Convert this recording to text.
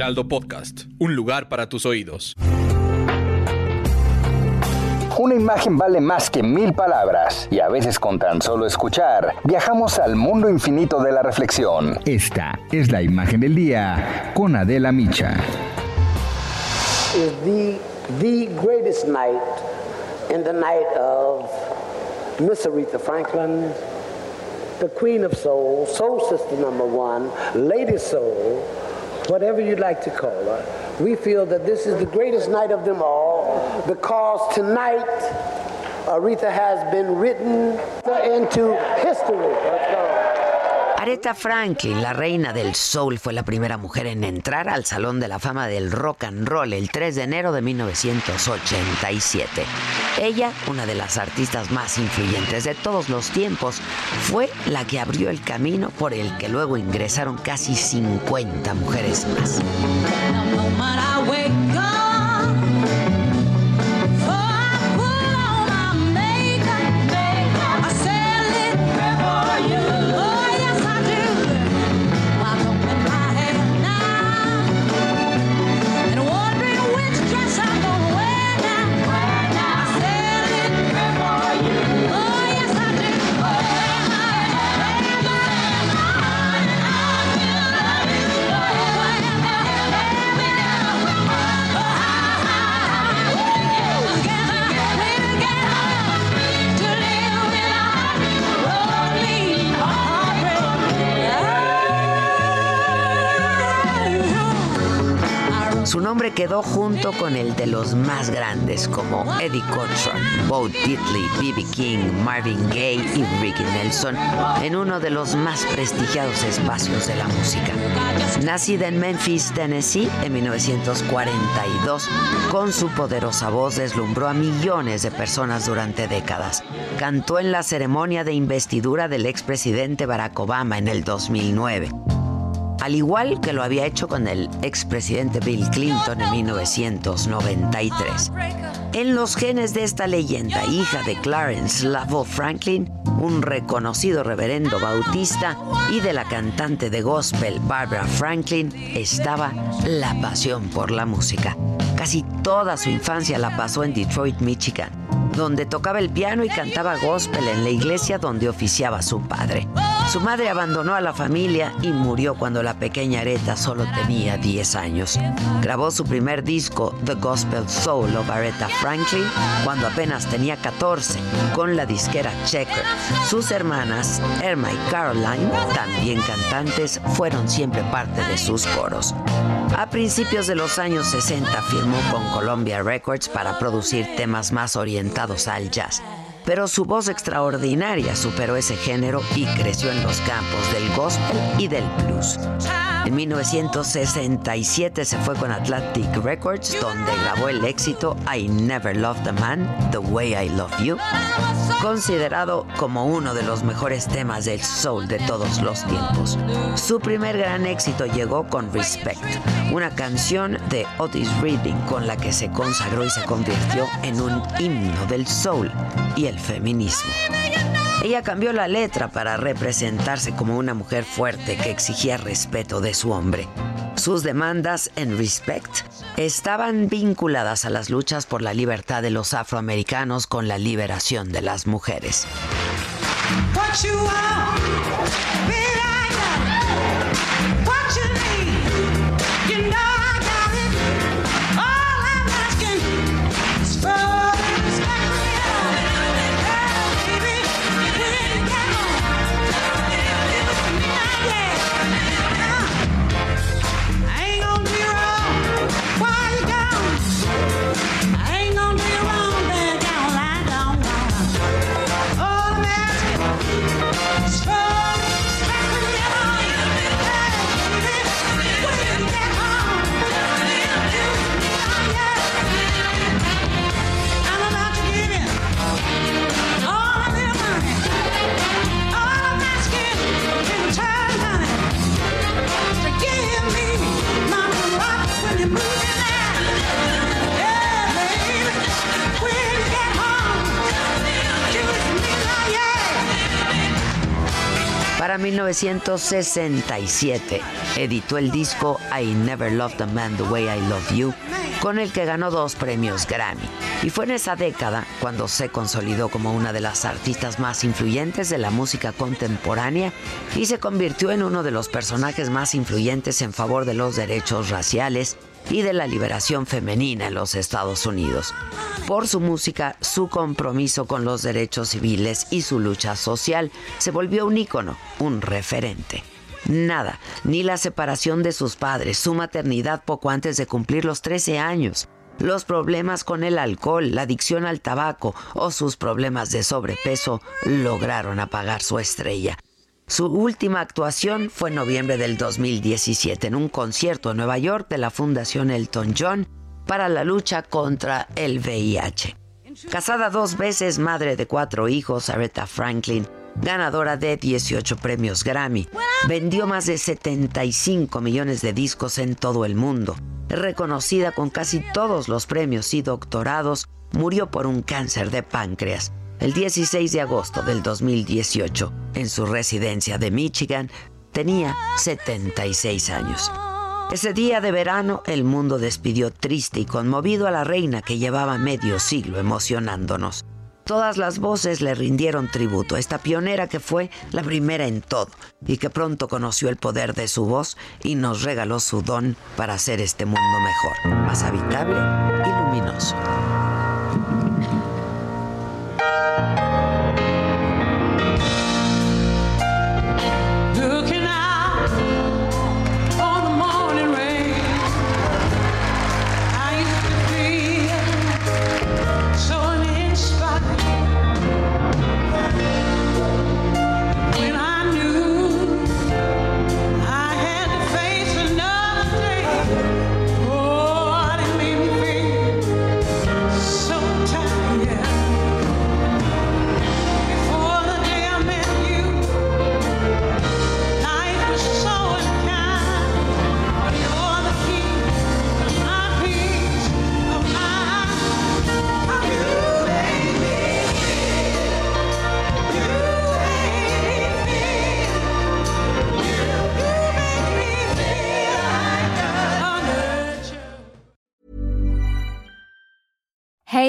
Heraldo Podcast, un lugar para tus oídos. Una imagen vale más que mil palabras y a veces con tan solo escuchar viajamos al mundo infinito de la reflexión. Esta es la imagen del día con Adela Micha. is the, the greatest night in the night of Miss Aretha Franklin, the Queen of Soul, Soul Sister number one, Lady Soul, whatever you'd like to call her. We feel that this is the greatest night of them all because tonight Aretha has been written into history. Aretha Franklin, la reina del soul, fue la primera mujer en entrar al Salón de la Fama del Rock and Roll el 3 de enero de 1987. Ella, una de las artistas más influyentes de todos los tiempos, fue la que abrió el camino por el que luego ingresaron casi 50 mujeres más. Su nombre quedó junto con el de los más grandes como Eddie Cochran, Bo Diddley, B.B. King, Marvin Gaye y Ricky Nelson en uno de los más prestigiados espacios de la música. Nacida en Memphis, Tennessee, en 1942, con su poderosa voz deslumbró a millones de personas durante décadas. Cantó en la ceremonia de investidura del expresidente Barack Obama en el 2009 al igual que lo había hecho con el expresidente Bill Clinton en 1993. En los genes de esta leyenda, hija de Clarence Lavo Franklin, un reconocido reverendo bautista, y de la cantante de gospel Barbara Franklin, estaba la pasión por la música. Casi toda su infancia la pasó en Detroit, Michigan, donde tocaba el piano y cantaba gospel en la iglesia donde oficiaba su padre. Su madre abandonó a la familia y murió cuando la pequeña Aretha solo tenía 10 años. Grabó su primer disco, The Gospel Soul of Aretha Franklin, cuando apenas tenía 14, con la disquera Checker. Sus hermanas, Irma y Caroline, también cantantes, fueron siempre parte de sus coros. A principios de los años 60 firmó con Columbia Records para producir temas más orientados al jazz pero su voz extraordinaria superó ese género y creció en los campos del gospel y del blues. En 1967 se fue con Atlantic Records, donde grabó el éxito I Never Loved a Man the Way I Love You, considerado como uno de los mejores temas del soul de todos los tiempos. Su primer gran éxito llegó con Respect, una canción de Otis Reading con la que se consagró y se convirtió en un himno del soul y el feminismo. Ella cambió la letra para representarse como una mujer fuerte que exigía respeto de su hombre. Sus demandas en Respect estaban vinculadas a las luchas por la libertad de los afroamericanos con la liberación de las mujeres. 1967 editó el disco I Never Loved a Man the Way I Love You, con el que ganó dos premios Grammy. Y fue en esa década cuando se consolidó como una de las artistas más influyentes de la música contemporánea y se convirtió en uno de los personajes más influyentes en favor de los derechos raciales y de la liberación femenina en los Estados Unidos. Por su música, su compromiso con los derechos civiles y su lucha social, se volvió un ícono, un referente. Nada, ni la separación de sus padres, su maternidad poco antes de cumplir los 13 años, los problemas con el alcohol, la adicción al tabaco o sus problemas de sobrepeso lograron apagar su estrella. Su última actuación fue en noviembre del 2017 en un concierto en Nueva York de la Fundación Elton John para la lucha contra el VIH. Casada dos veces, madre de cuatro hijos, Aretha Franklin, ganadora de 18 premios Grammy, vendió más de 75 millones de discos en todo el mundo. Reconocida con casi todos los premios y doctorados, murió por un cáncer de páncreas el 16 de agosto del 2018 en su residencia de Michigan. Tenía 76 años. Ese día de verano el mundo despidió triste y conmovido a la reina que llevaba medio siglo emocionándonos. Todas las voces le rindieron tributo a esta pionera que fue la primera en todo y que pronto conoció el poder de su voz y nos regaló su don para hacer este mundo mejor, más habitable y luminoso.